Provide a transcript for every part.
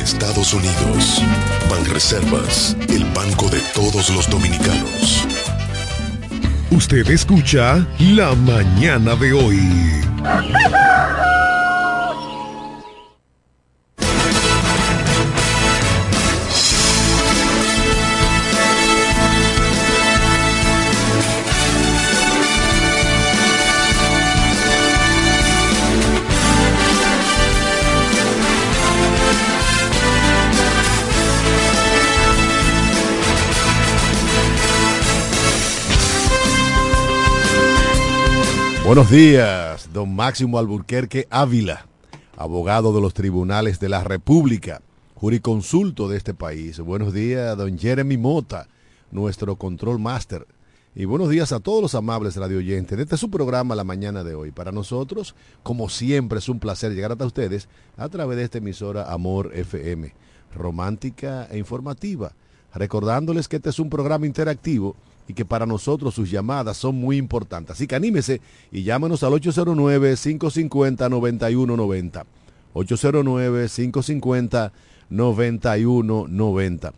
Estados Unidos. Banreservas, el banco de todos los dominicanos. Usted escucha La Mañana de hoy. Buenos días, don Máximo Alburquerque Ávila, abogado de los tribunales de la República, juriconsulto de este país. Buenos días, don Jeremy Mota, nuestro control master. Y buenos días a todos los amables radioyentes este su programa la mañana de hoy. Para nosotros, como siempre, es un placer llegar hasta ustedes a través de esta emisora Amor FM, romántica e informativa. Recordándoles que este es un programa interactivo y que para nosotros sus llamadas son muy importantes. Así que anímese y llámenos al 809-550-9190. 809-550-9190.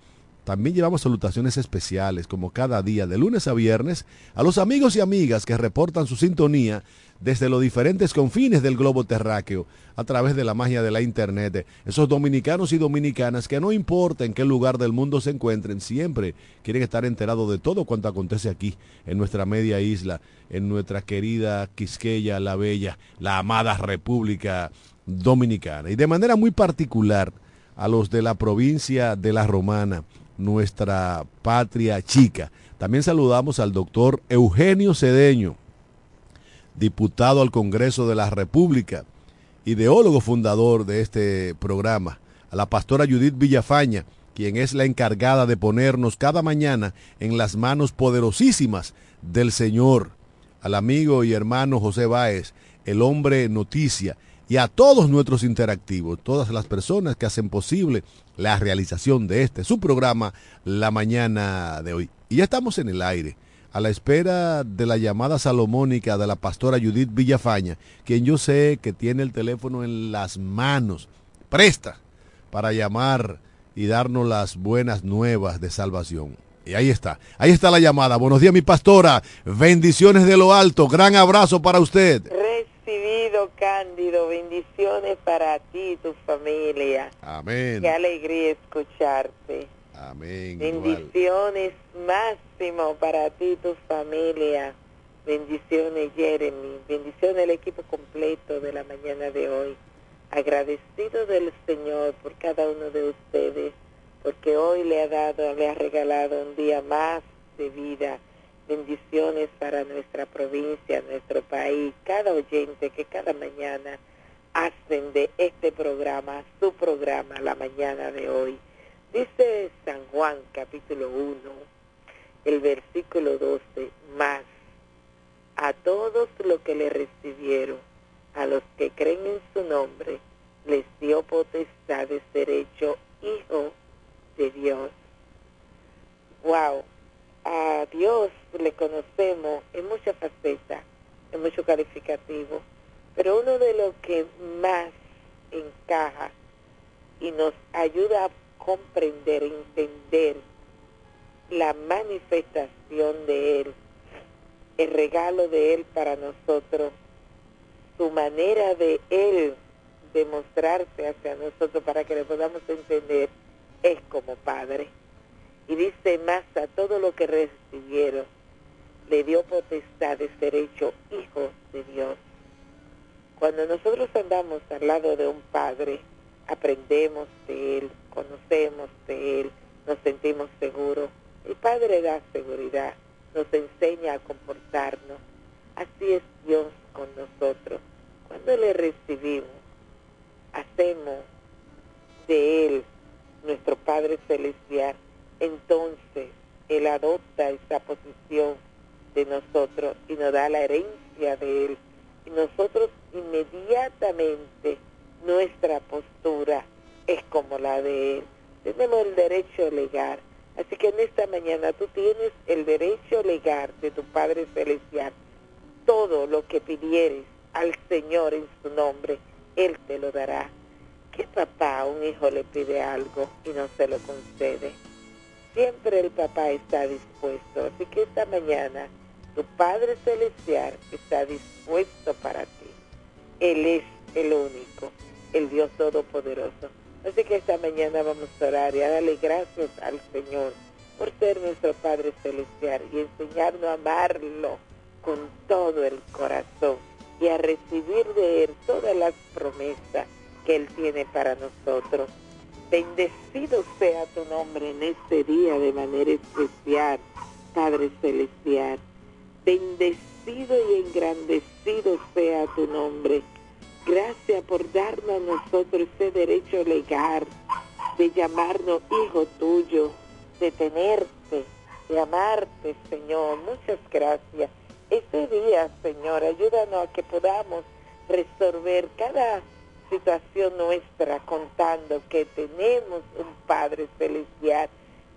También llevamos salutaciones especiales, como cada día, de lunes a viernes, a los amigos y amigas que reportan su sintonía desde los diferentes confines del globo terráqueo a través de la magia de la Internet. Esos dominicanos y dominicanas que no importa en qué lugar del mundo se encuentren, siempre quieren estar enterados de todo cuanto acontece aquí, en nuestra media isla, en nuestra querida Quisqueya, la Bella, la amada República Dominicana. Y de manera muy particular a los de la provincia de La Romana, nuestra patria chica. También saludamos al doctor Eugenio Cedeño, diputado al Congreso de la República, ideólogo fundador de este programa, a la pastora Judith Villafaña, quien es la encargada de ponernos cada mañana en las manos poderosísimas del Señor, al amigo y hermano José Báez, el hombre noticia, y a todos nuestros interactivos, todas las personas que hacen posible la realización de este, su programa, la mañana de hoy. Y ya estamos en el aire, a la espera de la llamada salomónica de la pastora Judith Villafaña, quien yo sé que tiene el teléfono en las manos, presta para llamar y darnos las buenas nuevas de salvación. Y ahí está, ahí está la llamada. Buenos días, mi pastora. Bendiciones de lo alto. Gran abrazo para usted. Recibido, Cándido. Bendiciones para ti y tu familia. Amén. Qué alegría escucharte. Bendiciones máximo para ti y tu familia. Bendiciones, Jeremy. Bendiciones al equipo completo de la mañana de hoy. Agradecido del Señor por cada uno de ustedes, porque hoy le ha dado, le ha regalado un día más de vida. Bendiciones para nuestra provincia, nuestro país, cada oyente que cada mañana hacen de este programa su programa la mañana de hoy. Dice San Juan capítulo 1, el versículo 12, más a todos los que le recibieron, a los que creen en su nombre, les dio potestad de ser hecho hijo de Dios. Wow, a Dios le conocemos en muchas facetas, en mucho calificativo, pero uno de los que más encaja y nos ayuda a comprender, entender la manifestación de Él, el regalo de Él para nosotros, su manera de Él demostrarse hacia nosotros para que le podamos entender, es como Padre. Y dice más a todo lo que recibieron, le dio potestad de ser hecho hijos de Dios. Cuando nosotros andamos al lado de un Padre, aprendemos de Él, conocemos de Él, nos sentimos seguros. El Padre da seguridad, nos enseña a comportarnos. Así es Dios con nosotros. Cuando le recibimos, hacemos de Él nuestro Padre Celestial, entonces Él adopta esa posición de nosotros y nos da la herencia de Él. Y nosotros inmediatamente nuestra postura es como la de Él. Tenemos el derecho legal. Así que en esta mañana tú tienes el derecho legal de tu Padre Celestial. Todo lo que pidieres al Señor en su nombre, Él te lo dará. ¿Qué papá a un hijo le pide algo y no se lo concede? Siempre el papá está dispuesto. Así que esta mañana tu Padre Celestial está dispuesto para ti. Él es el único, el Dios Todopoderoso. Así que esta mañana vamos a orar y a darle gracias al Señor por ser nuestro Padre Celestial y enseñarnos a amarlo con todo el corazón y a recibir de Él todas las promesas que Él tiene para nosotros. Bendecido sea tu nombre en este día de manera especial, Padre Celestial. Bendecido y engrandecido sea tu nombre. Gracias por darnos a nosotros ese derecho legal de llamarnos hijo tuyo, de tenerte, de amarte, Señor. Muchas gracias. Este día, Señor, ayúdanos a que podamos resolver cada situación nuestra contando que tenemos un Padre Celestial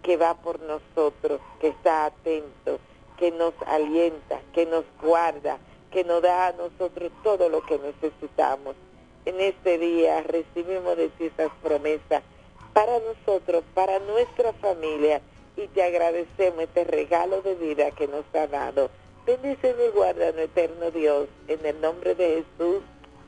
que va por nosotros, que está atento, que nos alienta, que nos guarda, que nos da a nosotros todo lo que necesitamos. En este día recibimos de ti esas promesas para nosotros, para nuestra familia, y te agradecemos este regalo de vida que nos ha dado. Bendícenos y guarda, eterno Dios, en el nombre de Jesús.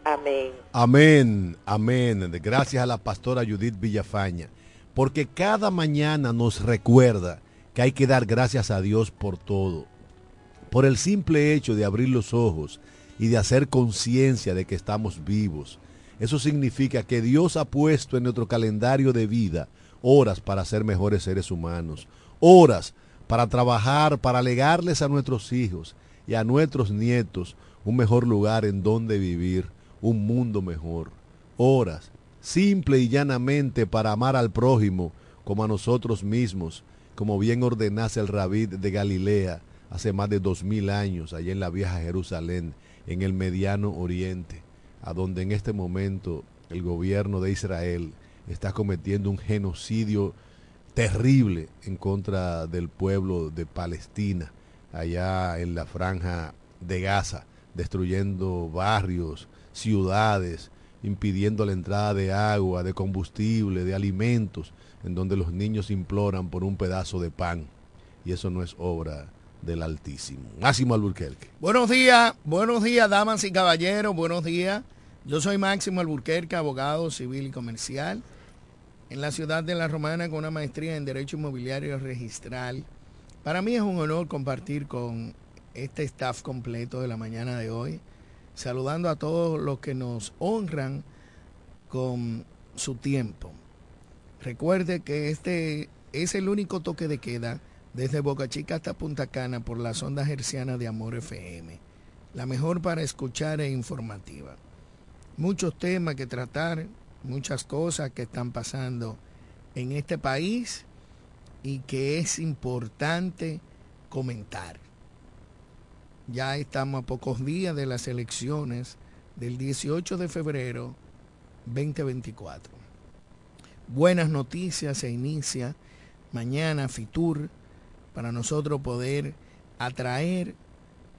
Amén. Amén, amén. Gracias a la pastora Judith Villafaña, porque cada mañana nos recuerda que hay que dar gracias a Dios por todo. Por el simple hecho de abrir los ojos y de hacer conciencia de que estamos vivos. Eso significa que Dios ha puesto en nuestro calendario de vida horas para ser mejores seres humanos, horas para trabajar, para legarles a nuestros hijos y a nuestros nietos un mejor lugar en donde vivir un mundo mejor. Horas, simple y llanamente para amar al prójimo como a nosotros mismos, como bien ordenase el rabí de Galilea hace más de dos mil años, allá en la vieja Jerusalén, en el mediano oriente, a donde en este momento el gobierno de Israel está cometiendo un genocidio terrible en contra del pueblo de Palestina, allá en la franja de Gaza, destruyendo barrios, ciudades, impidiendo la entrada de agua, de combustible, de alimentos, en donde los niños imploran por un pedazo de pan. Y eso no es obra del Altísimo. Máximo Alburquerque. Buenos días, buenos días, damas y caballeros, buenos días. Yo soy Máximo Alburquerque, abogado civil y comercial, en la ciudad de La Romana con una maestría en Derecho Inmobiliario Registral. Para mí es un honor compartir con este staff completo de la mañana de hoy saludando a todos los que nos honran con su tiempo. Recuerde que este es el único toque de queda desde Boca Chica hasta Punta Cana por la sonda gerciana de Amor FM, la mejor para escuchar e informativa. Muchos temas que tratar, muchas cosas que están pasando en este país y que es importante comentar. Ya estamos a pocos días de las elecciones del 18 de febrero 2024. Buenas noticias se inicia mañana Fitur para nosotros poder atraer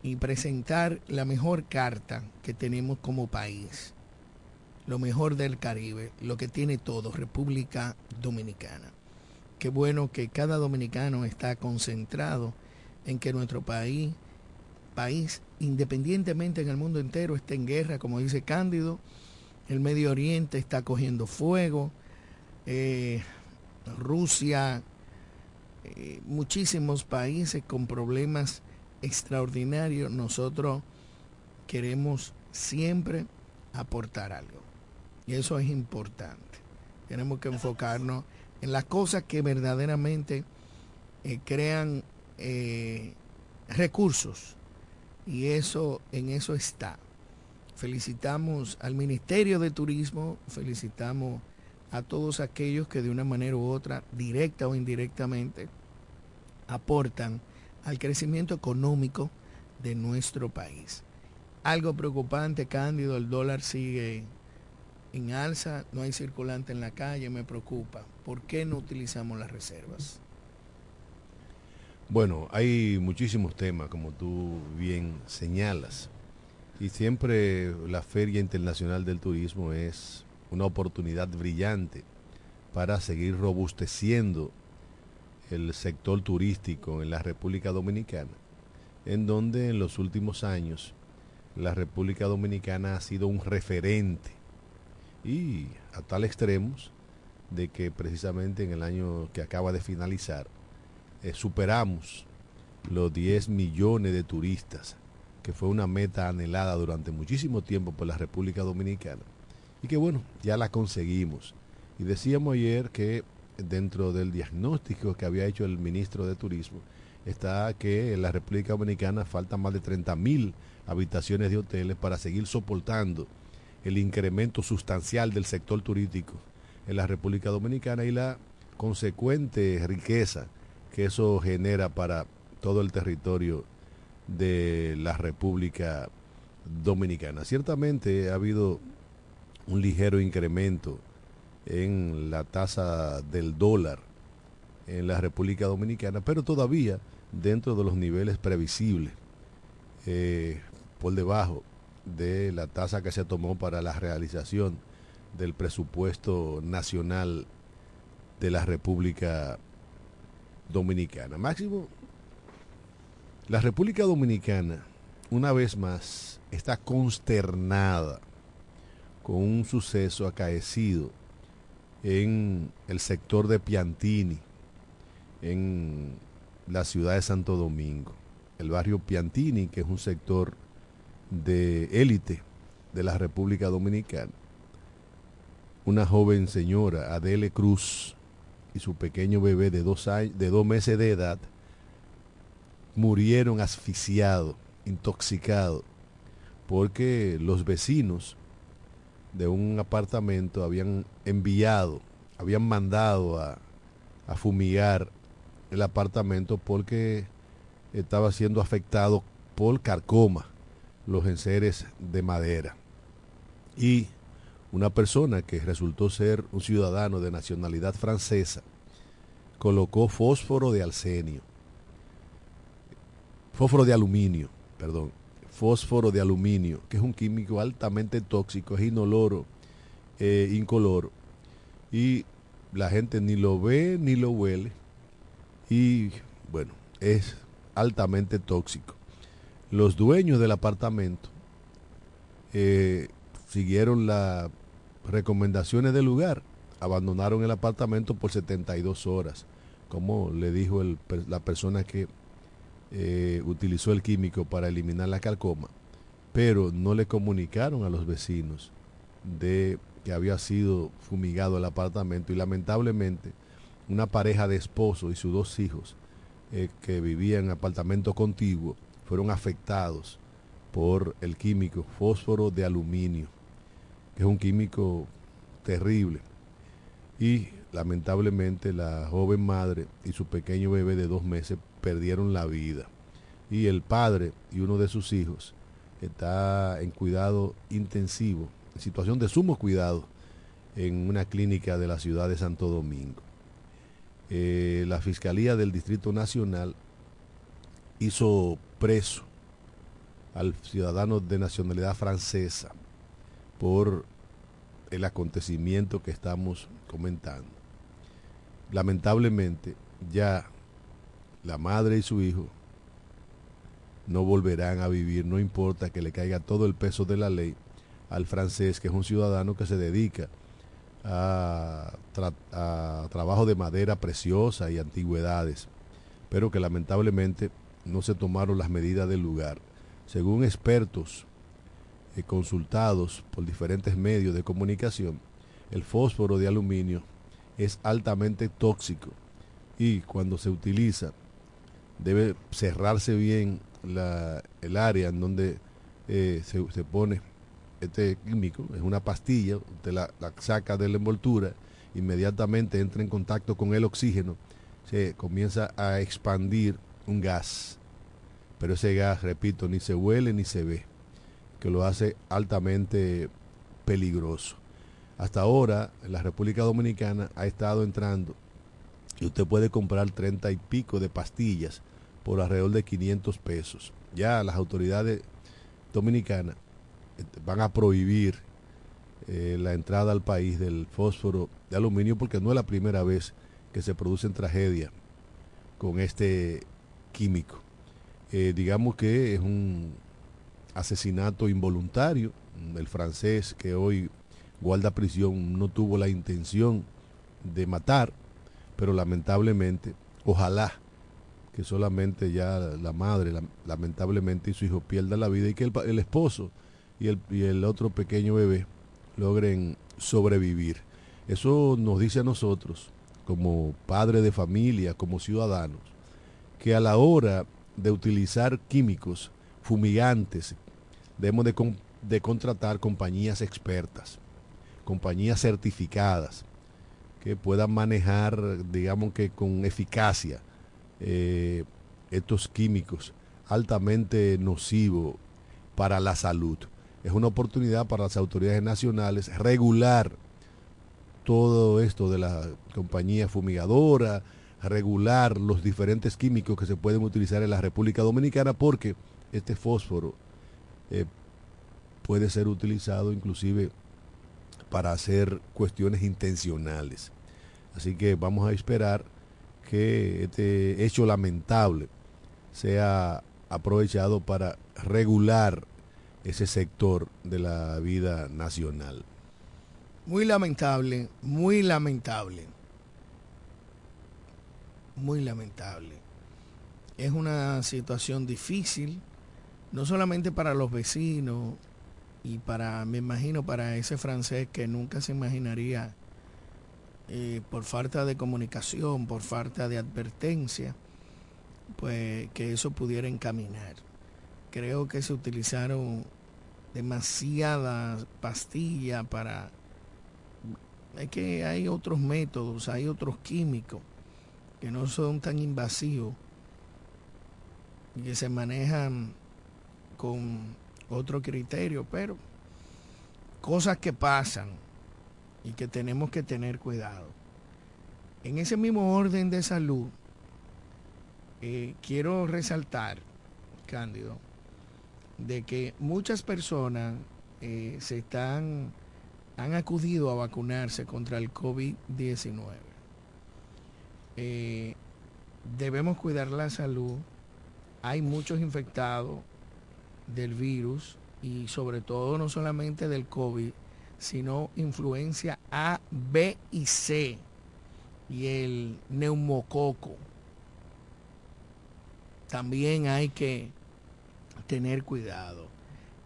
y presentar la mejor carta que tenemos como país, lo mejor del Caribe, lo que tiene todo, República Dominicana. Qué bueno que cada dominicano está concentrado en que nuestro país, país independientemente en el mundo entero, esté en guerra, como dice Cándido, el Medio Oriente está cogiendo fuego, eh, Rusia, eh, muchísimos países con problemas extraordinarios, nosotros queremos siempre aportar algo. Y eso es importante. Tenemos que enfocarnos en las cosas que verdaderamente eh, crean eh, recursos. Y eso, en eso está. Felicitamos al Ministerio de Turismo, felicitamos a todos aquellos que de una manera u otra, directa o indirectamente, aportan al crecimiento económico de nuestro país. Algo preocupante, Cándido, el dólar sigue en alza, no hay circulante en la calle, me preocupa. ¿Por qué no utilizamos las reservas? Bueno, hay muchísimos temas, como tú bien señalas. Y siempre la Feria Internacional del Turismo es una oportunidad brillante para seguir robusteciendo el sector turístico en la República Dominicana, en donde en los últimos años la República Dominicana ha sido un referente y a tal extremos de que precisamente en el año que acaba de finalizar eh, superamos los 10 millones de turistas, que fue una meta anhelada durante muchísimo tiempo por la República Dominicana. Y que bueno, ya la conseguimos. Y decíamos ayer que dentro del diagnóstico que había hecho el ministro de Turismo, está que en la República Dominicana faltan más de 30 mil habitaciones de hoteles para seguir soportando el incremento sustancial del sector turístico en la República Dominicana y la consecuente riqueza que eso genera para todo el territorio de la República Dominicana. Ciertamente ha habido un ligero incremento en la tasa del dólar en la República Dominicana, pero todavía dentro de los niveles previsibles, eh, por debajo de la tasa que se tomó para la realización del presupuesto nacional de la República Dominicana. Máximo, la República Dominicana, una vez más, está consternada con un suceso acaecido en el sector de Piantini, en la ciudad de Santo Domingo. El barrio Piantini, que es un sector de élite de la República Dominicana. Una joven señora, Adele Cruz, y su pequeño bebé de dos, años, de dos meses de edad, murieron asfixiados, intoxicados, porque los vecinos de un apartamento habían enviado, habían mandado a, a fumigar el apartamento porque estaba siendo afectado por carcoma, los enseres de madera. Y una persona que resultó ser un ciudadano de nacionalidad francesa colocó fósforo de arsenio, fósforo de aluminio, perdón, fósforo de aluminio, que es un químico altamente tóxico, es inoloro, eh, incoloro, y la gente ni lo ve ni lo huele, y bueno, es altamente tóxico. Los dueños del apartamento eh, siguieron las recomendaciones del lugar, abandonaron el apartamento por 72 horas, como le dijo la persona que eh, utilizó el químico para eliminar la calcoma, pero no le comunicaron a los vecinos de que había sido fumigado el apartamento y lamentablemente una pareja de esposo y sus dos hijos eh, que vivían en apartamento contiguo fueron afectados por el químico fósforo de aluminio, que es un químico terrible. Y lamentablemente la joven madre y su pequeño bebé de dos meses perdieron la vida. Y el padre y uno de sus hijos está en cuidado intensivo, en situación de sumo cuidado, en una clínica de la ciudad de Santo Domingo. Eh, la Fiscalía del Distrito Nacional hizo preso al ciudadano de nacionalidad francesa por el acontecimiento que estamos comentando. Lamentablemente, ya la madre y su hijo no volverán a vivir, no importa que le caiga todo el peso de la ley al francés, que es un ciudadano que se dedica a, trabajo de madera preciosa y antigüedades, pero que lamentablemente no se tomaron las medidas del lugar. Según expertos eh, consultados por diferentes medios de comunicación, el fósforo de aluminio es altamente tóxico y cuando se utiliza debe cerrarse bien el área en donde eh, se, pone este químico, es una pastilla, usted la, la, saca de la envoltura, inmediatamente entra en contacto con el oxígeno, se comienza a expandir un gas. Pero ese gas, repito, ni se huele ni se ve, que lo hace altamente peligroso. Hasta ahora, la República Dominicana ha estado entrando y usted puede comprar treinta y pico de pastillas por alrededor de 500 pesos. Ya las autoridades dominicanas este, van a prohibir eh, la entrada al país del fósforo de aluminio porque no es la primera vez que se producen tragedias con este químico. Eh, digamos que es un asesinato involuntario. El francés que hoy guarda prisión no tuvo la intención de matar, pero lamentablemente, ojalá que solamente ya la madre, lamentablemente, y su hijo pierdan la vida y que el, esposo y el, otro pequeño bebé logren sobrevivir. Eso nos dice a nosotros, como padres de familia, como ciudadanos, que a la hora de utilizar químicos fumigantes, debemos de, de contratar compañías expertas, compañías certificadas, que puedan manejar, digamos que con eficacia, eh, estos químicos altamente nocivos para la salud. Es una oportunidad para las autoridades nacionales regular todo esto de la compañía fumigadora, regular los diferentes químicos que se pueden utilizar en la República Dominicana porque este fósforo eh, puede ser utilizado inclusive para hacer cuestiones intencionales. Así que vamos a esperar que este hecho lamentable sea aprovechado para regular ese sector de la vida nacional. Muy lamentable, muy lamentable. Muy lamentable. Es una situación difícil, no solamente para los vecinos y para, me imagino, para ese francés que nunca se imaginaría eh, por falta de comunicación, por falta de advertencia, pues que eso pudiera encaminar. Creo que se utilizaron demasiadas pastillas para... Es que hay otros métodos, hay otros químicos que no son tan invasivos y que se manejan con otro criterio, pero cosas que pasan y que tenemos que tener cuidado. En ese mismo orden de salud, eh, quiero resaltar, Cándido, de que muchas personas eh, se están, han acudido a vacunarse contra el COVID-19. Eh, debemos cuidar la salud. Hay muchos infectados del virus y sobre todo no solamente del COVID, sino influencia A, B y C y el neumococo. También hay que tener cuidado.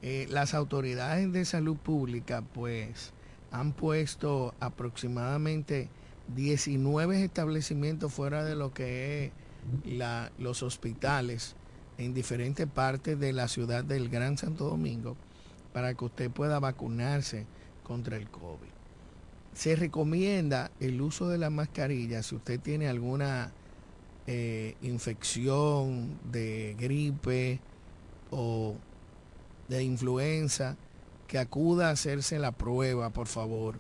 Eh, las autoridades de salud pública pues han puesto aproximadamente 19 establecimientos fuera de lo que es los hospitales en diferentes partes de la ciudad del Gran Santo Domingo para que usted pueda vacunarse contra el COVID. Se recomienda el uso de la mascarilla si usted tiene alguna eh, infección de gripe o de influenza, que acuda a hacerse la prueba, por favor,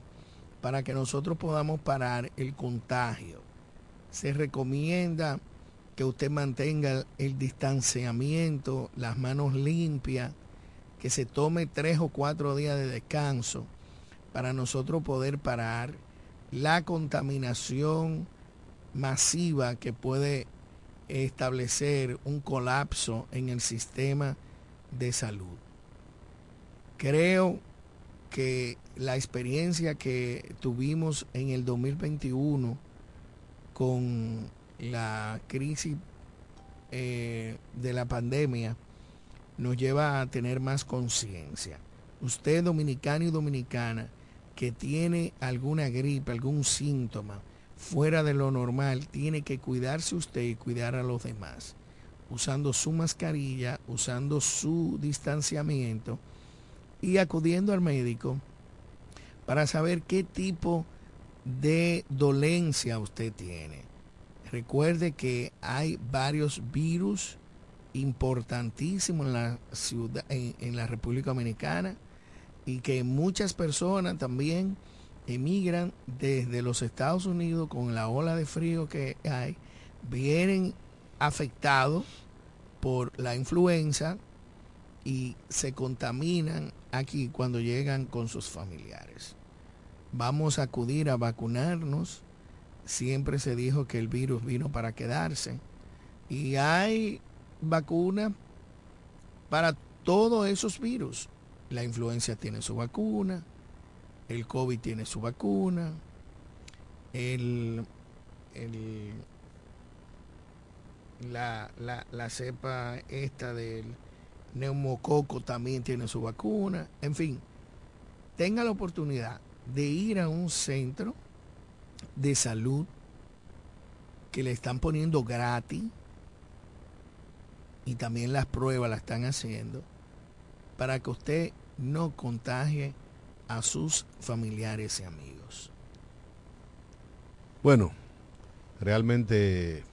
para que nosotros podamos parar el contagio. Se recomienda que usted mantenga el distanciamiento, las manos limpias, que se tome tres o cuatro días de descanso para nosotros poder parar la contaminación masiva que puede establecer un colapso en el sistema de salud. Creo que la experiencia que tuvimos en el 2021 con la crisis eh, de la pandemia nos lleva a tener más conciencia. Usted dominicano y dominicana que tiene alguna gripe, algún síntoma fuera de lo normal, tiene que cuidarse usted y cuidar a los demás, usando su mascarilla, usando su distanciamiento y acudiendo al médico para saber qué tipo de dolencia usted tiene. Recuerde que hay varios virus importantísimos en la ciudad, en, la República Dominicana y que muchas personas también emigran desde los Estados Unidos con la ola de frío que hay, vienen afectados por la influenza y se contaminan aquí cuando llegan con sus familiares. Vamos a acudir a vacunarnos. Siempre se dijo que el virus vino para quedarse. Y hay vacuna para todos esos virus. La influencia tiene su vacuna, el COVID tiene su vacuna, el, la, la, la cepa esta del neumococo también tiene su vacuna, en fin, tenga la oportunidad de ir a un centro de salud que le están poniendo gratis y también las pruebas las están haciendo para que usted no contagie a sus familiares y amigos. Bueno, realmente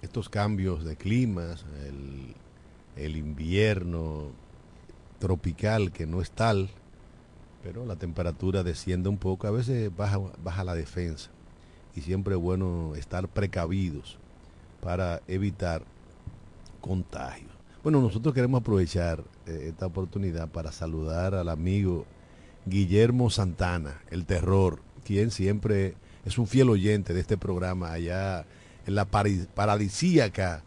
estos cambios de climas, el, invierno tropical que no es tal, pero la temperatura desciende un poco, a veces baja, baja la defensa y siempre es bueno estar precavidos para evitar contagios. Bueno, nosotros queremos aprovechar eh, esta oportunidad para saludar al amigo Guillermo Santana, el terror, quien siempre es un fiel oyente de este programa allá en la paradisíaca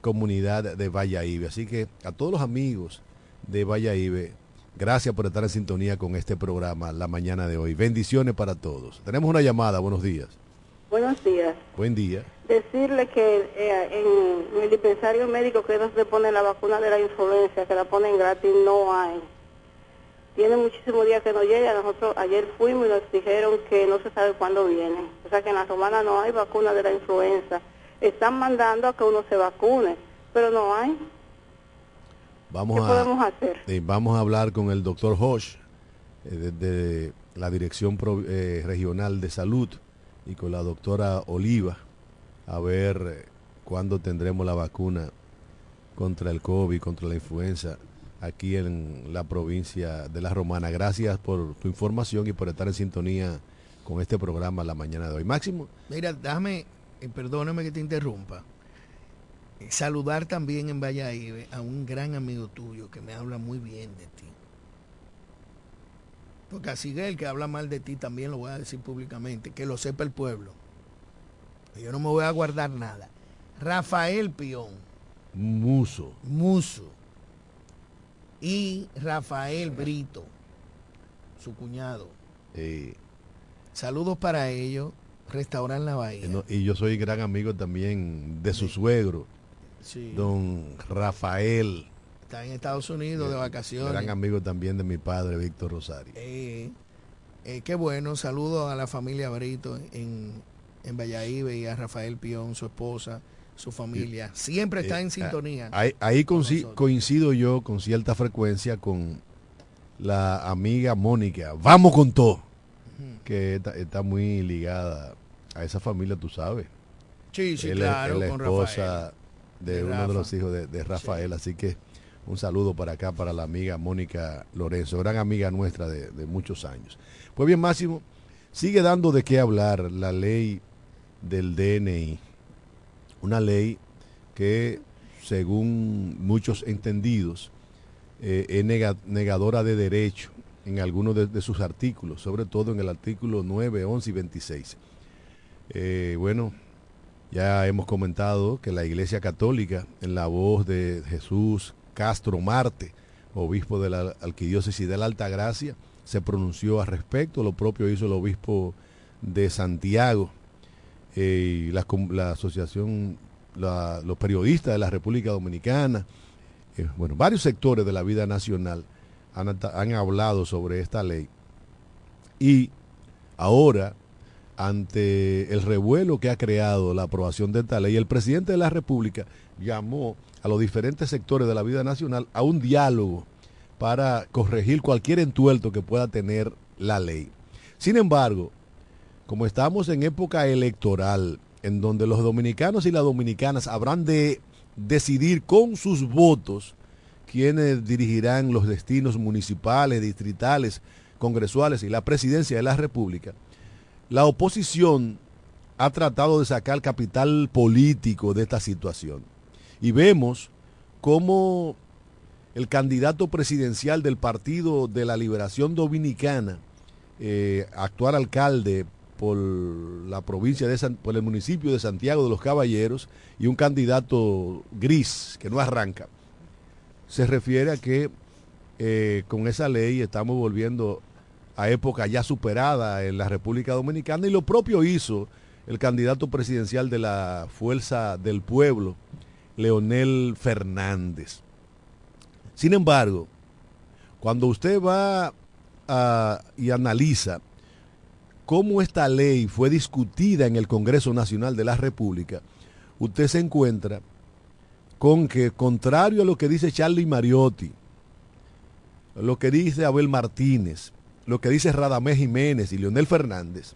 comunidad de Valladolid. Así que a todos los amigos de Valladolid, gracias por estar en sintonía con este programa la mañana de hoy. Bendiciones para todos. Tenemos una llamada, buenos días. Buenos días. Buen día. Decirle que eh, en el dispensario médico que se pone la vacuna de la influenza, que la ponen gratis, no hay. Tiene muchísimos días que no llega. Nosotros ayer fuimos y nos dijeron que no se sabe cuándo viene. O sea que en la romana no hay vacuna de la influenza. Están mandando a que uno se vacune, pero no hay. Vamos ¿Qué a, podemos hacer? vamos a hablar con el doctor Hosh, eh, de, la Dirección eh, Regional de Salud y con la doctora Oliva a ver eh, cuándo tendremos la vacuna contra el COVID, contra la influenza aquí en la provincia de La Romana. Gracias por tu información y por estar en sintonía con este programa la mañana de hoy. Máximo. Mira, déjame, eh, perdóname que te interrumpa. Eh, saludar también en Valladolid a un gran amigo tuyo que me habla muy bien de ti. Porque así el que habla mal de ti también lo voy a decir públicamente, que lo sepa el pueblo. Yo no me voy a guardar nada. Rafael Pión. Muso. Muso. Y Rafael Brito, su cuñado. Saludos para ellos. Restauran La Bahía. y yo soy gran amigo también de su suegro, don Rafael está en Estados Unidos de vacaciones. Gran amigo también de mi padre, Víctor Rosario. Eh, eh, qué bueno, saludo a la familia Brito en, en Valladolid y a Rafael Pión, su esposa, su familia. Siempre está en eh, sintonía. Ahí, coincido yo con cierta frecuencia con la amiga Mónica. Vamos con todo. Que está, muy ligada a esa familia, tú sabes. Sí, sí, claro. la esposa de uno de los hijos de, de Rafael. Así que Un saludo para acá, para la amiga Mónica Lorenzo, gran amiga nuestra de, de muchos años. Pues bien, Máximo, sigue dando de qué hablar la ley del DNI. Una ley que, según muchos entendidos, eh, es nega- negadora de derecho en algunos de, de sus artículos, sobre todo en el artículo 9, 11 y 26. Eh, bueno, ya hemos comentado que la Iglesia Católica, en la voz de Jesús Castro Marte, obispo de la Arquidiócesis de la Altagracia, se pronunció al respecto. Lo propio hizo el obispo de Santiago eh, la, asociación, la- los periodistas de la República Dominicana, eh, bueno, varios sectores de la vida nacional han, han hablado sobre esta ley. Y ahora, ante el revuelo que ha creado la aprobación de esta ley, el presidente de la República llamó a los diferentes sectores de la vida nacional a un diálogo para corregir cualquier entuerto que pueda tener la ley. Sin embargo, como estamos en época electoral, en donde los dominicanos y las dominicanas habrán de decidir con sus votos quienes dirigirán los destinos municipales, distritales, congresuales y la presidencia de la República, la oposición ha tratado de sacar capital político de esta situación. Y vemos cómo el candidato presidencial del Partido de la Liberación Dominicana, eh, actual alcalde por la provincia de San- por el municipio de Santiago de los Caballeros y un candidato gris que no arranca. Se refiere a que eh, con esa ley estamos volviendo a época ya superada en la República Dominicana y lo propio hizo el candidato presidencial de la Fuerza del Pueblo, Leonel Fernández. Sin embargo, cuando usted va a- y analiza cómo esta ley fue discutida en el Congreso Nacional de la República, usted se encuentra con que, contrario a lo que dice Charlie Mariotti, lo que dice Abel Martínez, lo que dice Radamés Jiménez y Leonel Fernández,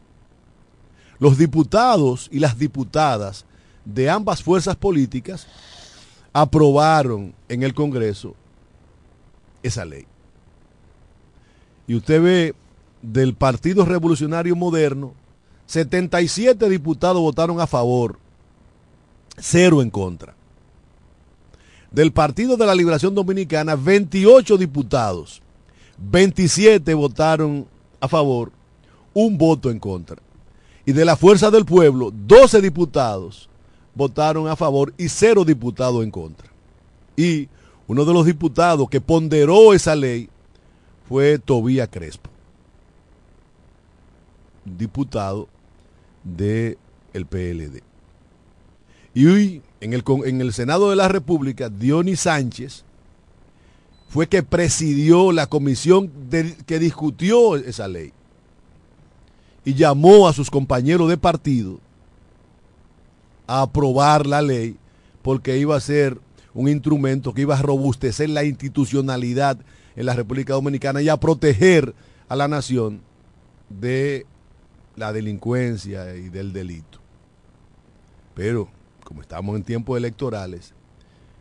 los diputados y las diputadas de ambas fuerzas políticas aprobaron en el Congreso esa ley. Y usted ve del Partido Revolucionario Moderno, 77 diputados votaron a favor, cero en contra. Del Partido de la Liberación Dominicana, 28 diputados, 27 votaron a favor, un voto en contra. Y de la Fuerza del Pueblo, 12 diputados votaron a favor y cero diputados en contra. Y uno de los diputados que ponderó esa ley fue Tobía Crespo, diputado del el PLD. Y hoy, en el, en el Senado de la República, Dionis Sánchez fue que presidió la comisión de- que discutió esa ley y llamó a sus compañeros de partido a aprobar la ley porque iba a ser un instrumento que iba a robustecer la institucionalidad en la República Dominicana y a proteger a la nación de la delincuencia y del delito. Pero, como estamos en tiempos electorales,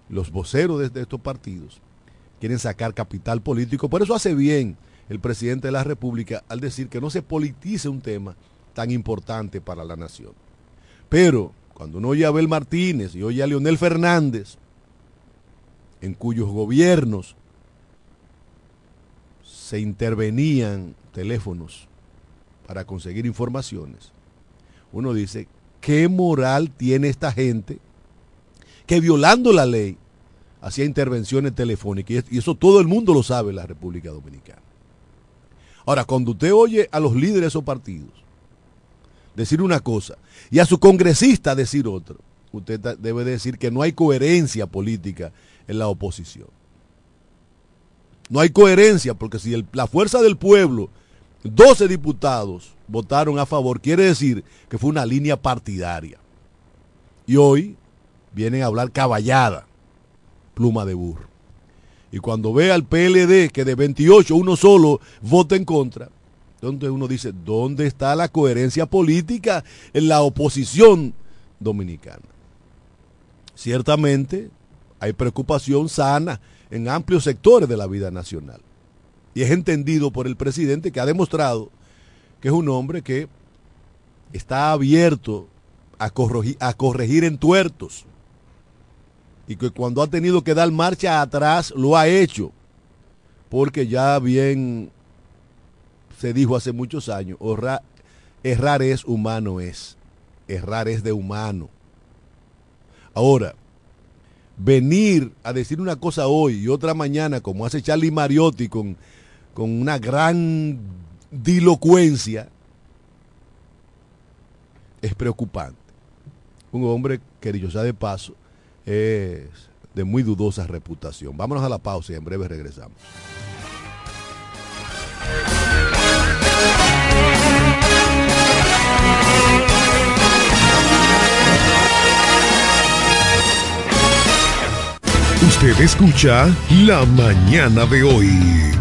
los voceros de, estos partidos quieren sacar capital político. Por eso hace bien el presidente de la República al decir que no se politice un tema tan importante para la nación. Pero cuando uno oye a Abel Martínez y oye a Leonel Fernández, en cuyos gobiernos se intervenían teléfonos para conseguir informaciones, uno dice, ¿qué moral tiene esta gente que violando la ley hacía intervenciones telefónicas? Y eso todo el mundo lo sabe en la República Dominicana. Ahora, cuando usted oye a los líderes de esos partidos decir una cosa y a su congresista decir otra, usted debe decir que no hay coherencia política en la oposición. No hay coherencia porque si la fuerza del pueblo, 12 diputados votaron a favor, quiere decir que fue una línea partidaria. Y hoy vienen a hablar caballada, pluma de burro. Y cuando ve al PLD que de 28 uno solo vota en contra, entonces uno dice, ¿dónde está la coherencia política en la oposición dominicana? Ciertamente hay preocupación sana en amplios sectores de la vida nacional. Y es entendido por el presidente que ha demostrado que es un hombre que está abierto a corregir, a corregir. Y que cuando ha tenido que dar marcha atrás, lo ha hecho. Porque ya bien se dijo hace muchos años, errar es humano es. Errar es de humano. Ahora, venir a decir una cosa hoy y otra mañana, como hace Charlie Mariotti con, con una gran dilocuencia, es preocupante. Un hombre que, dicho sea de paso, es de muy dudosa reputación. Vámonos a la pausa y en breve regresamos. Usted escucha La Mañana de hoy.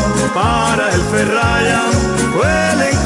para el Ferraya.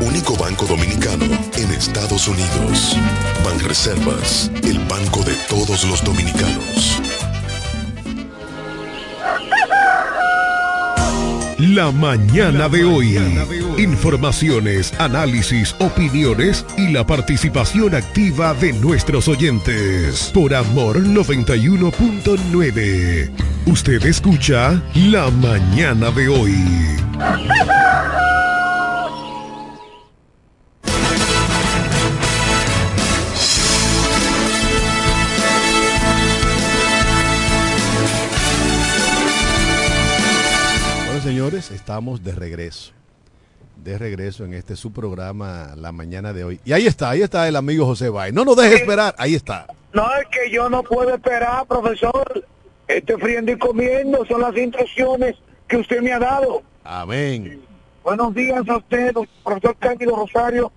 Único banco dominicano en Estados Unidos. Banreservas, el banco de todos los dominicanos. La mañana de hoy. Informaciones, análisis, opiniones y la participación activa de nuestros oyentes. Por Amor 91.9. Usted escucha La mañana de hoy. Señores, estamos de regreso. De regreso en este su programa la mañana de hoy. Y ahí está, ahí está el amigo José Bay. No nos deje esperar, ahí está. No es que yo no puedo esperar, profesor. Estoy friendo y comiendo, son las instrucciones que usted me ha dado. Amén. Buenos días a usted, profesor Cándido Rosario,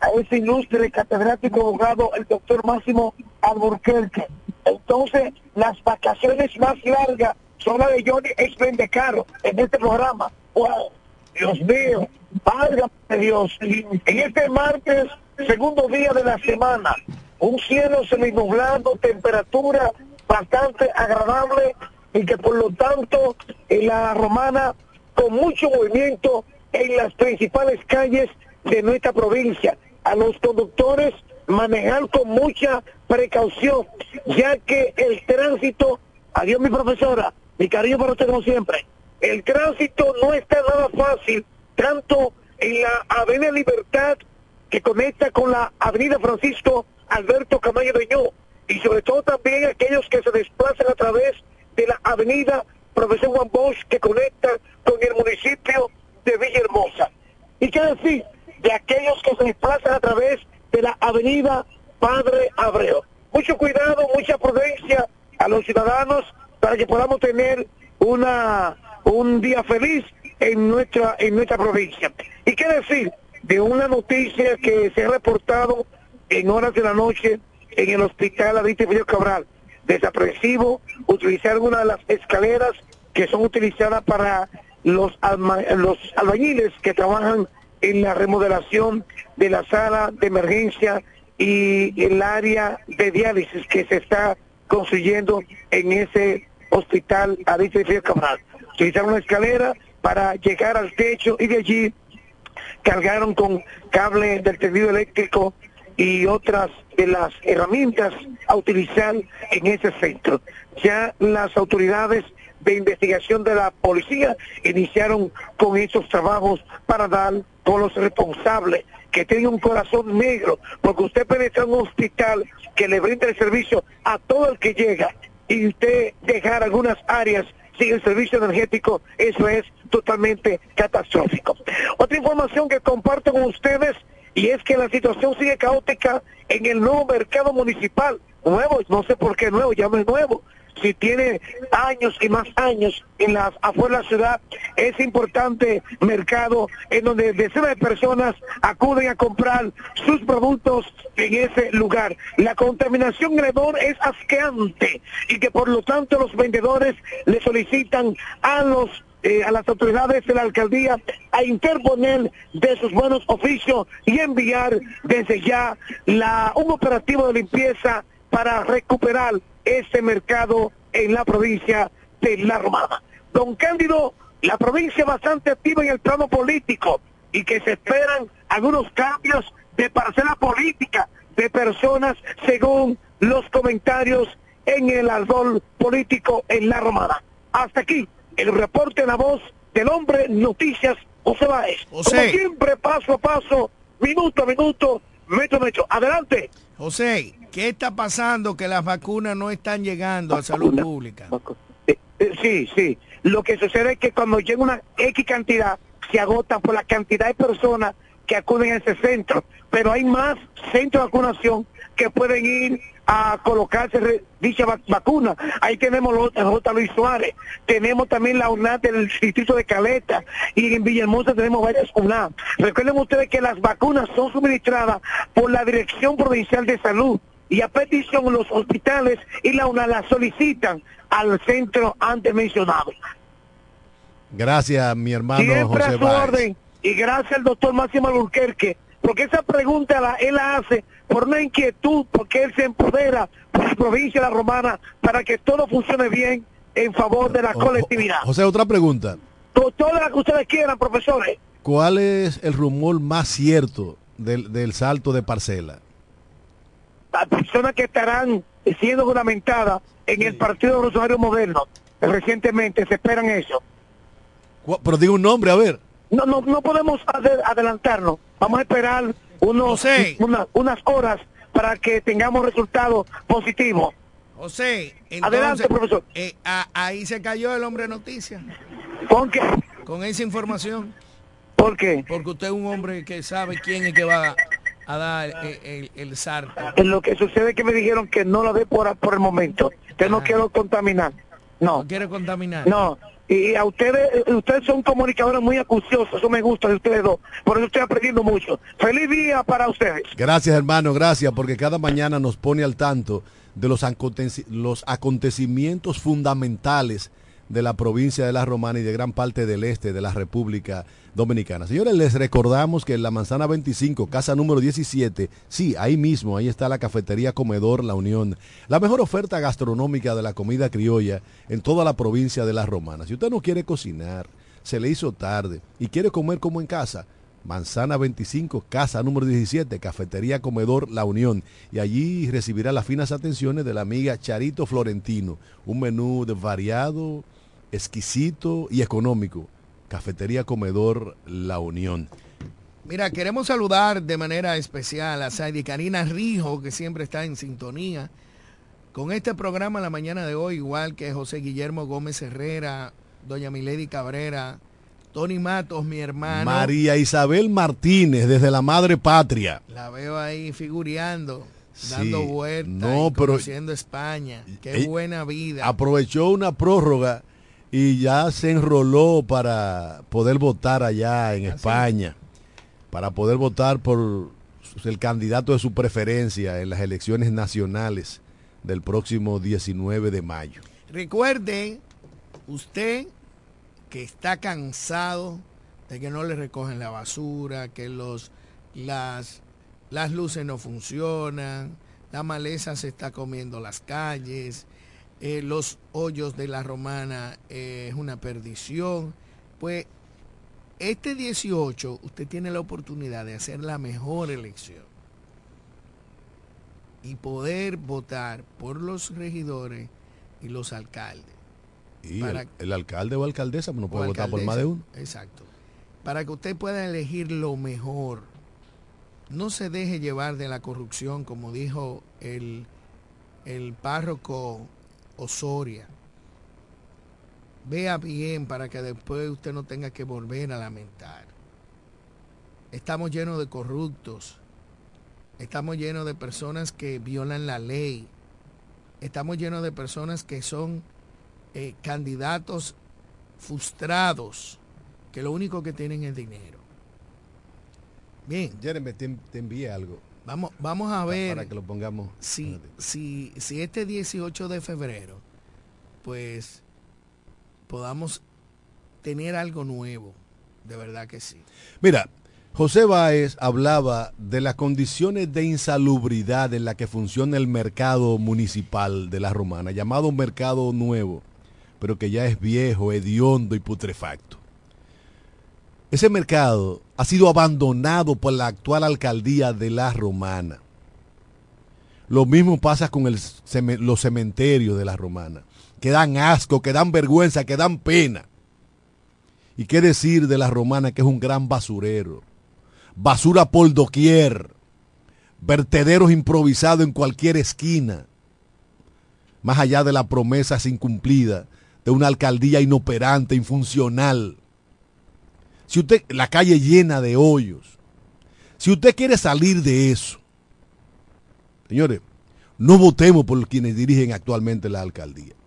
a ese ilustre catedrático abogado, el doctor Máximo Alburquerque. Entonces, las vacaciones más largas son las de Johnny X Caro en este programa. ¡Wow! Dios mío, válgame Dios. En este martes, segundo día de la semana, un cielo seminublado, temperatura bastante agradable y que por lo tanto en la romana con mucho movimiento en las principales calles de nuestra provincia. A los conductores manejar con mucha precaución, ya que el tránsito, adiós mi profesora, mi cariño para usted como siempre, el tránsito no está nada fácil, tanto en la Avenida Libertad que conecta con la Avenida Francisco Alberto Camayo de Ño, y sobre todo también aquellos que se desplazan a través de la Avenida Profesor Juan Bosch que conecta con el municipio de Villahermosa. ¿Y qué decir de aquellos que se desplazan a través de la Avenida Padre Abreu? Mucho cuidado, mucha prudencia a los ciudadanos para que podamos tener una un día feliz en nuestra en nuestra provincia. ¿Y qué decir de una noticia que se ha reportado en horas de la noche en el hospital Adite Félix Cabral? Desaprensivo, utilizar una de las escaleras que son utilizadas para los, los albañiles que trabajan en la remodelación de la sala de emergencia y el área de diálisis que se está construyendo en ese hospital Adite Félix Cabral. Utilizaron una escalera para llegar al techo y de allí cargaron con cable del tendido eléctrico y otras de las herramientas a utilizar en ese centro. Ya las autoridades de investigación de la policía iniciaron con esos trabajos para dar con los responsables que tienen un corazón negro, porque usted penetra en un hospital que le brinda el servicio a todo el que llega y usted dejar algunas áreas sin el servicio energético, eso es totalmente catastrófico. Otra información que comparto con ustedes y es que la situación sigue caótica en el nuevo mercado municipal. Nuevo, no sé por qué nuevo, ya no es nuevo. Si tiene años y más años en las afuera de la ciudad, es importante mercado en donde decenas de personas acuden a comprar sus productos en ese lugar. La contaminación en es asqueante y que por lo tanto los vendedores le solicitan a los eh, a las autoridades de la alcaldía a interponer de sus buenos oficios y enviar desde ya un operativo de limpieza para recuperar este mercado en la provincia de La Romana. Don Cándido, la provincia bastante activa en el plano político y que se esperan algunos cambios de parcela política de personas según los comentarios en el albor político en La Romana. Hasta aquí el reporte en la voz del hombre Noticias José Báez. José. Como siempre, paso a paso, minuto a minuto, metro a metro. Adelante. José, ¿qué está pasando que las vacunas no están llegando a salud pública? Sí, sí. Lo que sucede es que cuando llega una X cantidad, se agota por la cantidad de personas que acuden a ese centro. Pero hay más centros de vacunación que pueden ir a colocarse dicha va- vacuna. Ahí tenemos lo- el J. Luis Suárez, tenemos también la UNAD del distrito de Caleta y en Villahermosa tenemos varias UNAD. Recuerden ustedes que las vacunas son suministradas por la Dirección Provincial de Salud y a petición los hospitales y la UNAD las solicitan al centro antes mencionado. Gracias, mi hermano Siempre José a su orden y gracias al doctor Máximo Alburquerque, porque esa pregunta la, él la hace por una inquietud, porque él se empodera por la provincia de la Romana para que todo funcione bien en favor de la colectividad. José, otra pregunta. To- Todas las que ustedes quieran, profesores. ¿Cuál es el rumor más cierto del, del salto de parcela? Las personas que estarán siendo juramentadas en el Partido Revolucionario Moderno recientemente, se esperan eso. Pero diga un nombre, a ver. No, no, no podemos ade- adelantarnos. Vamos a esperar unos, una- unas horas para que tengamos resultados positivos. José, entonces, Adelante, profesor. eh, a- ahí se cayó el hombre noticia. ¿Con qué? Con esa información. ¿Por qué? Porque usted es un hombre que sabe quién es que va a dar el, el, el sarto. Lo que sucede es que me dijeron que no lo dé por, por el momento. Que no quiero contaminar. No. ¿No quiere contaminar? No, Y a ustedes, eh, ustedes son comunicadores muy acuciosos, eso me gusta de ustedes dos. Por eso estoy aprendiendo mucho. Feliz día para ustedes. Gracias, hermano, gracias, porque cada mañana nos pone al tanto de los, aconteci- los acontecimientos fundamentales de la provincia de La Romana y de gran parte del este de la República Dominicana. Señores, les recordamos que en la Manzana 25, casa número 17, sí, ahí mismo, ahí está la cafetería Comedor La Unión, la mejor oferta gastronómica de la comida criolla en toda la provincia de La Romana. Si usted no quiere cocinar, se le hizo tarde y quiere comer como en casa, Manzana 25, casa número 17, cafetería Comedor La Unión. Y allí recibirá las finas atenciones de la amiga Charito Florentino. Un menú de variado, exquisito y económico. Cafetería Comedor La Unión. Mira, queremos saludar de manera especial a Saidi Karina Rijo, que siempre está en sintonía con este programa la mañana de hoy, igual que José Guillermo Gómez Herrera, doña Milady Cabrera, Tony Matos, mi hermano. María Isabel Martínez, desde la Madre Patria. La veo ahí figureando, Sí, dando vueltas, no, conociendo España. Qué buena vida. Aprovechó una prórroga y ya se enroló para poder votar allá en España, para poder votar por el candidato de su preferencia en las elecciones nacionales del próximo 19 de mayo. Recuerde, usted que está cansado de que no le recogen la basura, que los, las, las luces no funcionan, la maleza se está comiendo las calles, eh, los hoyos de la romana eh, es una perdición, pues este 18 usted tiene la oportunidad de hacer la mejor elección y poder votar por los regidores y los alcaldes. Y Para- el, el alcalde o alcaldesa no puede votar por más de uno. Exacto. Para que usted pueda elegir lo mejor. No se deje llevar de la corrupción, como dijo el, el párroco Osoria. Vea bien para que después usted no tenga que volver a lamentar. Estamos llenos de corruptos. Estamos llenos de personas que violan la ley. Estamos llenos de personas que son eh, candidatos frustrados, que lo único que tienen es dinero. Bien. Jeremy, te, te envié algo. Vamos, vamos a ver Para que lo pongamos. si, si, si este 18 de febrero, pues podamos tener algo nuevo. De verdad que sí. Mira, José Báez hablaba de las condiciones de insalubridad en la que funciona el mercado municipal de la Romana, llamado mercado nuevo, pero que ya es viejo, hediondo y putrefacto. Ese mercado ha sido abandonado por la actual alcaldía de la Romana. Lo mismo pasa con el los cementerios de la Romana, que dan asco, que dan vergüenza, que dan pena. ¿Y qué decir de la romana que es un gran basurero? Basura por doquier, vertederos improvisados en cualquier esquina, más allá de las promesas incumplidas de una alcaldía inoperante, infuncional. Si usted, la calle llena de hoyos, si usted quiere salir de eso, señores, no votemos por quienes dirigen actualmente la alcaldía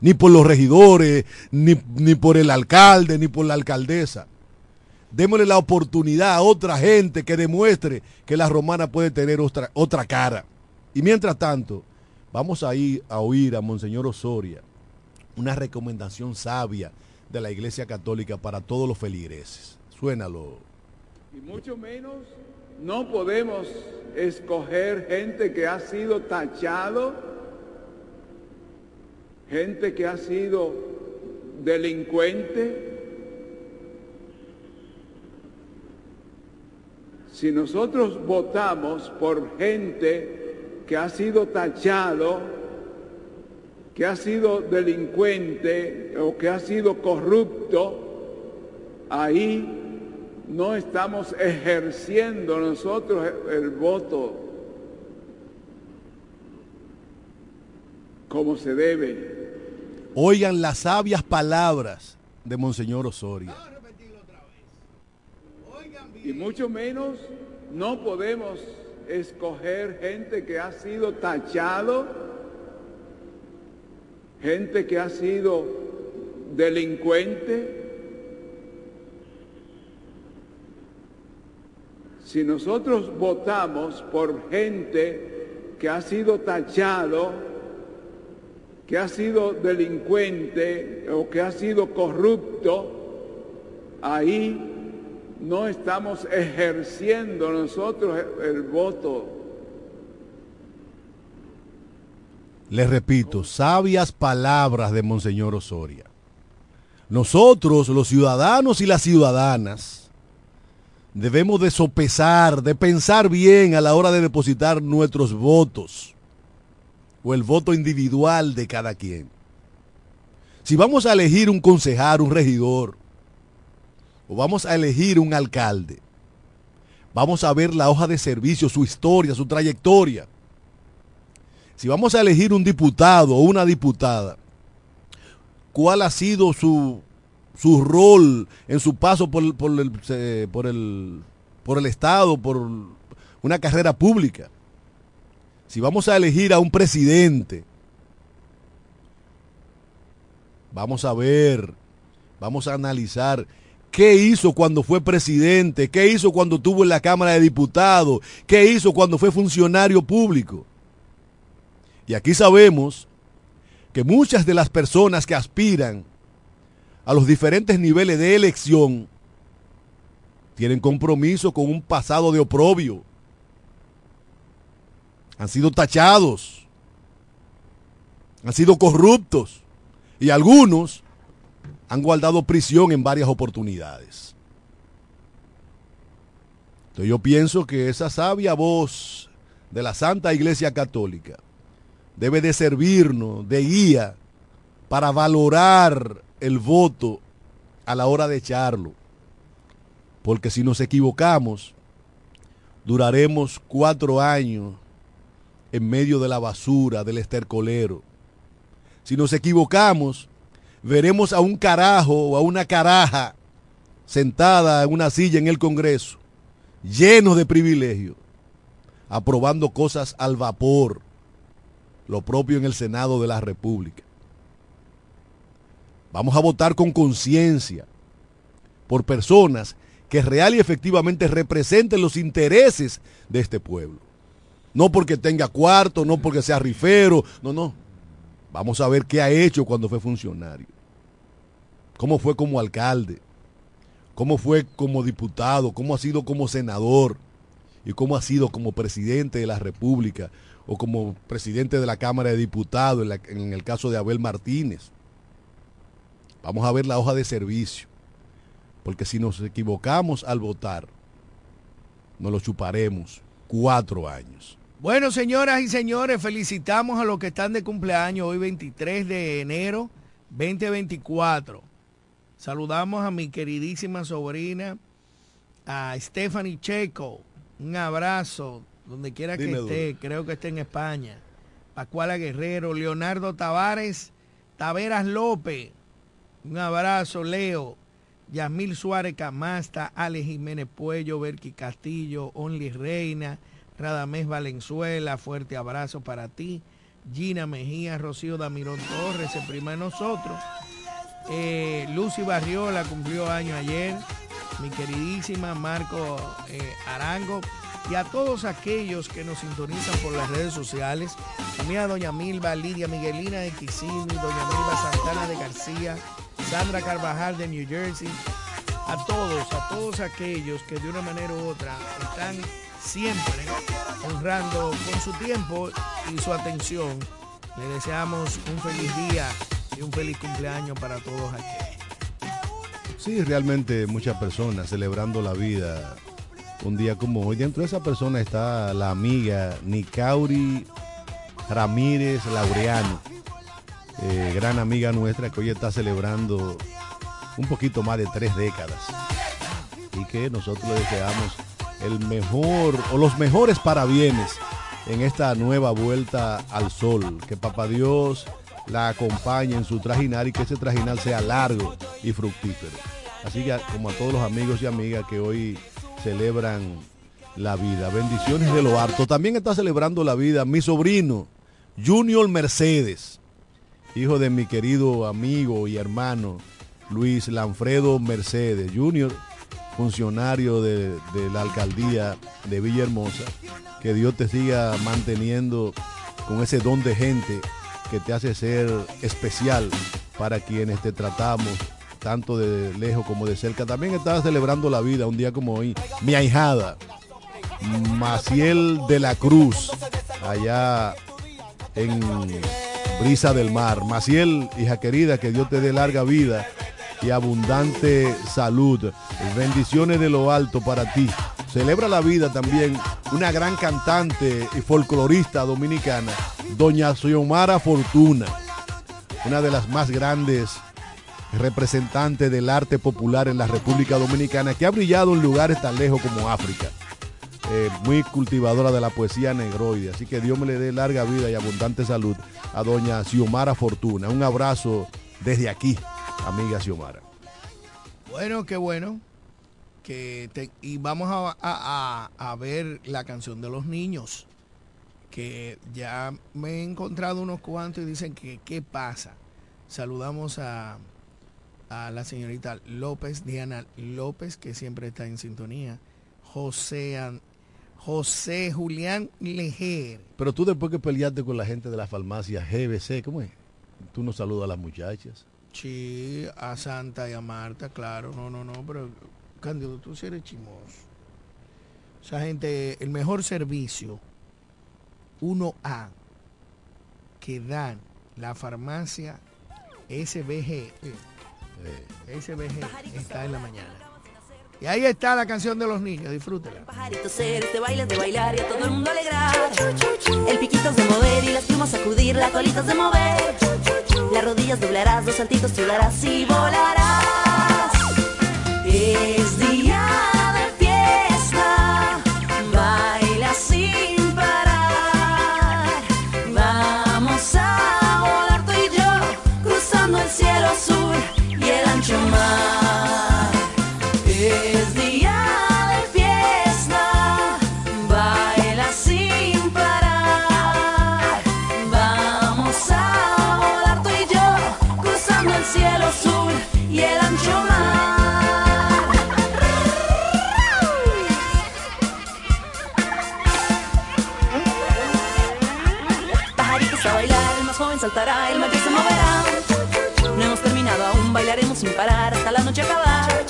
ni por los regidores, ni, ni por el alcalde, ni por la alcaldesa. Démosle la oportunidad a otra gente que demuestre que la romana puede tener otra, otra cara. Y mientras tanto, vamos a ir a oír a Monseñor Osoria una recomendación sabia de la Iglesia Católica para todos los feligreses. Suénalo. Y mucho menos no podemos escoger gente que ha sido tachado, gente que ha sido delincuente. Si nosotros votamos por gente que ha sido tachado, que ha sido delincuente o que ha sido corrupto, ahí no estamos ejerciendo nosotros el voto como se debe. Oigan las sabias palabras de Monseñor Osoria. Y mucho menos no podemos escoger gente que ha sido tachado, gente que ha sido delincuente? Si nosotros votamos por gente que ha sido tachado, que ha sido delincuente o que ha sido corrupto, ahí no estamos ejerciendo nosotros el voto. Les repito, sabias palabras de Monseñor Osoria. Nosotros, los ciudadanos y las ciudadanas, debemos de sopesar, de pensar bien a la hora de depositar nuestros votos o el voto individual de cada quien. Si vamos a elegir un concejal, un regidor, o vamos a elegir un alcalde, vamos a ver la hoja de servicio, su historia, su trayectoria. Si vamos a elegir un diputado o una diputada, ¿cuál ha sido su, su rol en su paso por, por, el, por, el, por el Estado, por una carrera pública? Si vamos a elegir a un presidente, vamos a ver, vamos a analizar ¿Qué hizo cuando fue presidente? ¿Qué hizo cuando estuvo en la Cámara de Diputados? ¿Qué hizo cuando fue funcionario público? Y aquí sabemos que muchas de las personas que aspiran a los diferentes niveles de elección tienen compromiso con un pasado de oprobio. Han sido tachados. Han sido corruptos. Y algunos han guardado prisión en varias oportunidades. Entonces yo pienso que esa sabia voz de la Santa Iglesia Católica debe de servirnos de guía para valorar el voto a la hora de echarlo. Porque si nos equivocamos, duraremos cuatro años en medio de la basura, del estercolero. Si nos equivocamos, veremos a un carajo o a una caraja sentada en una silla en el Congreso, lleno de privilegios, aprobando cosas al vapor, lo propio en el Senado de la República. Vamos a votar con conciencia por personas que real y efectivamente representen los intereses de este pueblo. No porque tenga cuarto, no porque sea rifero, no, no. Vamos a ver qué ha hecho cuando fue funcionario. Cómo fue como alcalde. Cómo fue como diputado. Cómo ha sido como senador. Y cómo ha sido como presidente de la República. O como presidente de la Cámara de Diputados en, en el caso de Abel Martínez. Vamos a ver la hoja de servicio. Porque si nos equivocamos al votar, nos lo chuparemos cuatro años. Bueno, señoras y señores, felicitamos a los que están de cumpleaños hoy 23 de enero 2024. Saludamos a mi queridísima sobrina, a Stephanie Checo. Un abrazo donde quiera que esté, creo que esté en España. Pascuala Guerrero, Leonardo Tavares, Taveras López. Un abrazo, Leo. Yasmil Suárez Camasta, Alex Jiménez Puello, Berky Castillo, Only Reina, Radamés Valenzuela, fuerte abrazo para ti. Gina Mejía, Rocío Damirón Torres, el prima de nosotros. Eh, Lucy Barriola cumplió año ayer. Mi queridísima Marco eh, Arango. Y a todos aquellos que nos sintonizan por las redes sociales. También a Doña Milva, Lidia Miguelina de Kissimmee, Doña Milva Santana de García, Sandra Carvajal de New Jersey. A todos, a todos aquellos que de una manera u otra están siempre honrando con su tiempo y su atención. Le deseamos un feliz día y un feliz cumpleaños para todos aquí. Sí, realmente muchas personas celebrando la vida un día como hoy. Dentro de esa persona está la amiga Nicauri Ramírez Laureano, eh, gran amiga nuestra que hoy está celebrando un poquito más de tres décadas y que nosotros le deseamos el mejor o los mejores parabienes en esta nueva vuelta al sol. Que Papá Dios la acompañe en su trajinar y que ese trajinar sea largo y fructífero. Así que como a todos los amigos y amigas que hoy celebran la vida. Bendiciones de lo harto. También está celebrando la vida mi sobrino, Junior Mercedes, hijo de mi querido amigo y hermano Luis Lanfredo Mercedes Jr., funcionario de, de la alcaldía de Villahermosa. Que Dios te siga manteniendo con ese don de gente que te hace ser especial para quienes te tratamos tanto de lejos como de cerca. También estaba celebrando la vida un día como hoy. Mi ahijada, Maciel de la Cruz, allá en Brisa del Mar. Maciel, hija querida, que Dios te dé larga vida y abundante salud. Bendiciones de lo alto para ti. Celebra la vida también una gran cantante y folclorista dominicana, doña Xiomara Fortuna, una de las más grandes representantes del arte popular en la República Dominicana, que ha brillado en lugares tan lejos como África. Eh, muy cultivadora de la poesía negroide. Así que Dios me le dé larga vida y abundante salud a doña Xiomara Fortuna. Un abrazo desde aquí, amiga Xiomara. Bueno, qué bueno. Que te- y vamos a- a ver la canción de los niños. Que ya me he encontrado unos cuantos y dicen que qué pasa. Saludamos a, a la señorita López, Diana López, que siempre está en sintonía. José, José Julián Lejer. Pero tú después que peleaste con la gente de la farmacia GBC, ¿cómo es? Tú no saludas a las muchachas. Sí, a Santa y a Marta, claro. No, no, no, pero Cándido, tú sí eres chimoso. Esa gente, el mejor servicio 1A que dan la farmacia SBG. Eh, SBG está en la mañana. Y ahí está la canción de los niños, disfrútela. Pajaritos ser, te bailas de bailar y a todo el mundo alegrar. El piquitos de mover y las plumas sacudir, las colitas de mover. Las rodillas doblarás, dos saltitos sudarás y volarás. Es día sin parar hasta la noche acabar.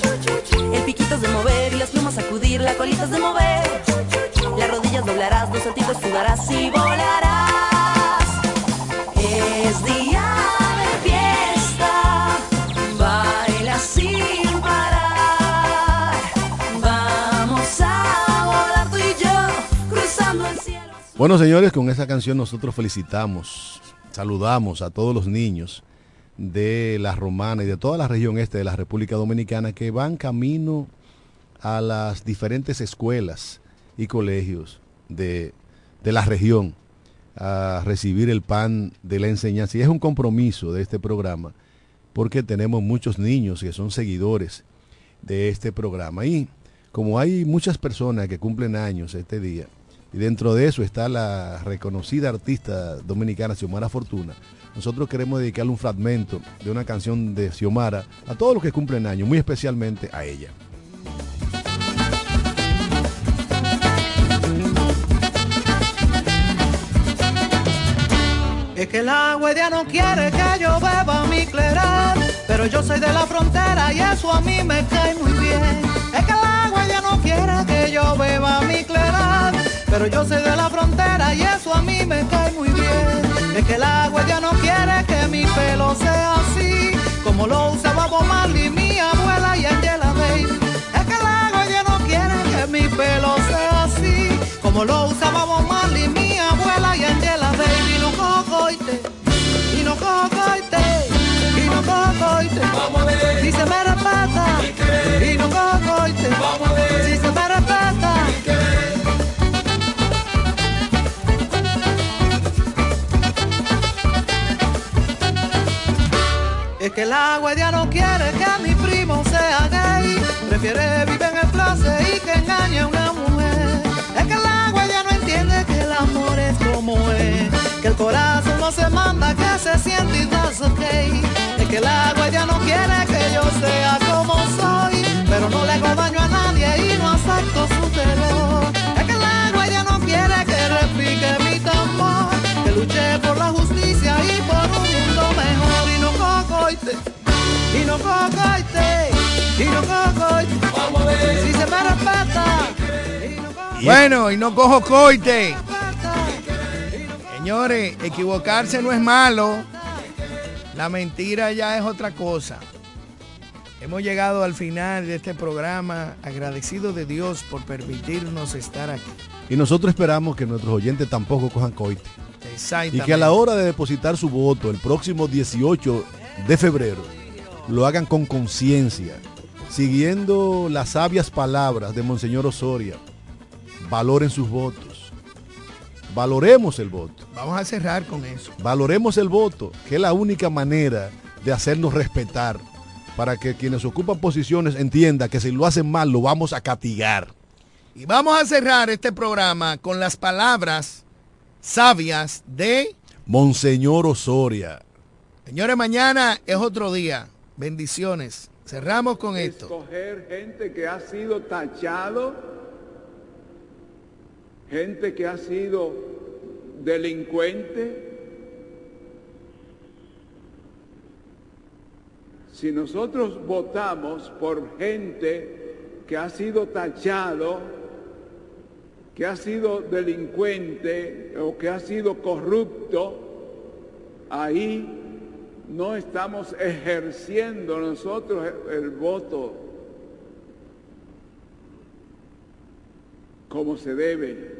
El piquitos de mover y las plumas sacudir, las colitas de mover. Las rodillas doblarás, dos saltitos sudarás y volarás. Es día de fiesta, baila sin parar. Vamos a volar tú y yo, cruzando el cielo. Bueno, señores, con esa canción nosotros felicitamos, saludamos a todos los niños de la Romana y de toda la región este de la República Dominicana que van camino a las diferentes escuelas y colegios de, de la región a recibir el pan de la enseñanza. Y es un compromiso de este programa porque tenemos muchos niños que son seguidores de este programa. Y como hay muchas personas que cumplen años este día, y dentro de eso está la reconocida artista dominicana Xiomara Fortuna, nosotros queremos dedicarle un fragmento de una canción de Xiomara a todos los que cumplen años, muy especialmente a ella. Es que agua ya no quiere que yo beba mi cleral, pero yo soy de la frontera y eso a mí me cae muy bien. Es que agua ya no quiere que yo beba mi cleral, pero yo soy de la frontera y eso a mí me cae muy bien. Es que el agua ya no quiere que mi pelo sea así, como lo usaba Bob Marley, mi abuela y Angela Baby. Es que el agua ya no quiere que mi pelo sea así, como lo usaba Bob Marley, mi abuela y Angela Baby. No cocoite, y no cocoite, y no cocoite. Vamos a ver. Si se me respeta, y no cocoite. Vamos a ver. Es que el agua ya no quiere que mi primo sea gay. Prefiere vivir en el place y que engañe a una mujer. Es que el agua ya no entiende que el amor es como es, que el corazón no se manda, que se siente y that's okay. Es que el agua ya no quiere que yo sea como soy, pero no le hago daño a nadie y no acepto su Bueno, y no cojo coite. Señores, equivocarse no es malo. La mentira ya es otra cosa. Hemos llegado al final de este programa, agradecido de Dios por permitirnos estar aquí. Y nosotros esperamos que nuestros oyentes tampoco cojan coite. Y que a la hora de depositar su voto el próximo 18 de febrero lo hagan con conciencia, siguiendo las sabias palabras de Monseñor Osoria. Valoren sus votos. Valoremos el voto. Vamos a cerrar con eso. Valoremos el voto, que es la única manera de hacernos respetar, para que quienes ocupan posiciones entiendan que si lo hacen mal lo vamos a castigar. Y vamos a cerrar este programa con las palabras sabias de... Monseñor Osoria. Señores, mañana es otro día. Bendiciones. Cerramos con esto. Escoger gente que ha sido tachado, gente que ha sido delincuente. Si nosotros votamos por gente que ha sido tachado, que ha sido delincuente o que ha sido corrupto, ahí no estamos ejerciendo nosotros el voto como se debe.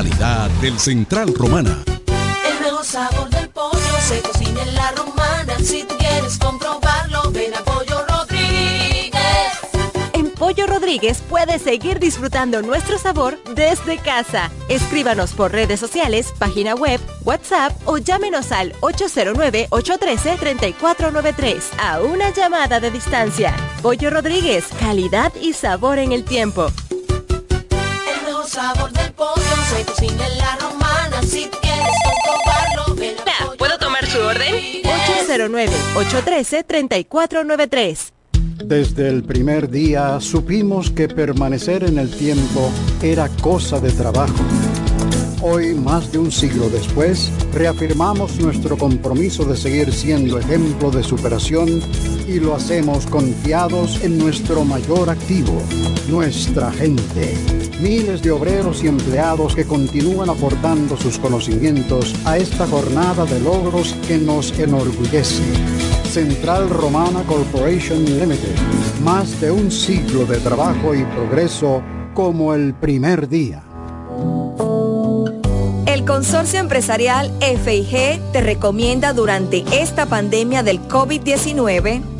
Calidad del Central Romana. El mejor sabor del pollo se cocina en la romana. Si tú quieres comprobarlo, ven a Pollo Rodríguez. En Pollo Rodríguez puedes seguir disfrutando nuestro sabor desde casa. Escríbanos por redes sociales, página web, WhatsApp o llámenos al 809-813-3493 a una llamada de distancia. Pollo Rodríguez, calidad y sabor en el tiempo. Sabor del pollo se cocina en la romana. Si quieres comprobarlo, ven a ¿Puedo tomar su orden? Rodríguez. 809-813-3493. Desde el primer día supimos que permanecer en el tiempo era cosa de trabajo. Hoy, más de un siglo después, reafirmamos nuestro compromiso de seguir siendo ejemplo de superación y lo hacemos confiados en nuestro mayor activo, nuestra gente. Miles de obreros y empleados que continúan aportando sus conocimientos a esta jornada de logros que nos enorgullece. Central Romana Corporation Limited. Más de un siglo de trabajo y progreso como el primer día. El Consorcio Empresarial FIG te recomienda durante esta pandemia del COVID-19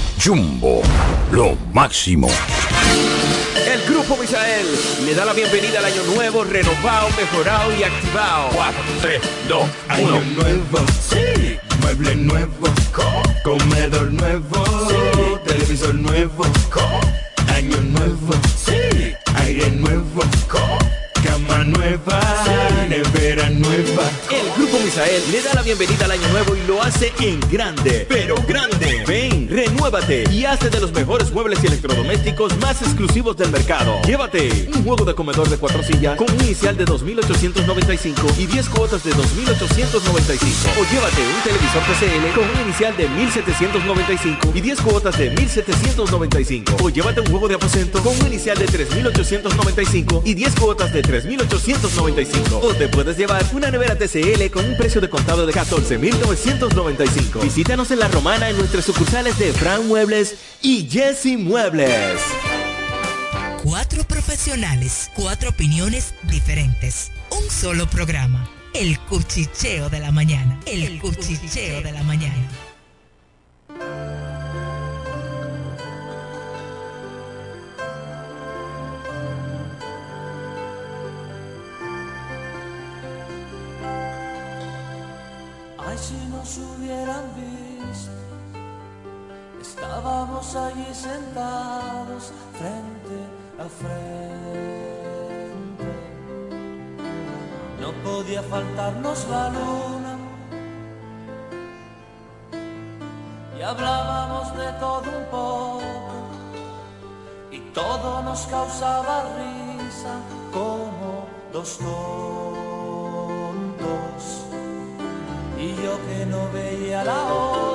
Jumbo, lo máximo. El Grupo Misael le da la bienvenida al año nuevo, renovado, mejorado y activado. 4, 3, 2, Año nuevo, sí. Mueble nuevo, comedor nuevo, sí. televisor nuevo, año nuevo, sí. aire nuevo, cama nueva, nueva. El Grupo Misael le da la bienvenida al año nuevo y lo hace en grande, pero grande. Ven, renuévate y hazte de los mejores muebles y electrodomésticos más exclusivos del mercado. Llévate un juego de comedor de cuatro sillas con un inicial de 2.895 y 10 cuotas de 2.895. O llévate un televisor PCL con un inicial de 1.795 y 10 cuotas de 1.795. O llévate un juego de aposento con un inicial de 3.895 y 10 cuotas de 3.895. O te puedes llevar una nevera TCL con un precio de contado de 14.995. Visítanos en La Romana en nuestras sucursales de Fran Muebles y Jesse Muebles. Cuatro profesionales, cuatro opiniones diferentes. Un solo programa. El cuchicheo de la mañana. El, cuchicheo de la mañana. Podía faltarnos la luna y hablábamos de todo un poco y todo nos causaba risa como dos tontos. Y yo que no veía la hora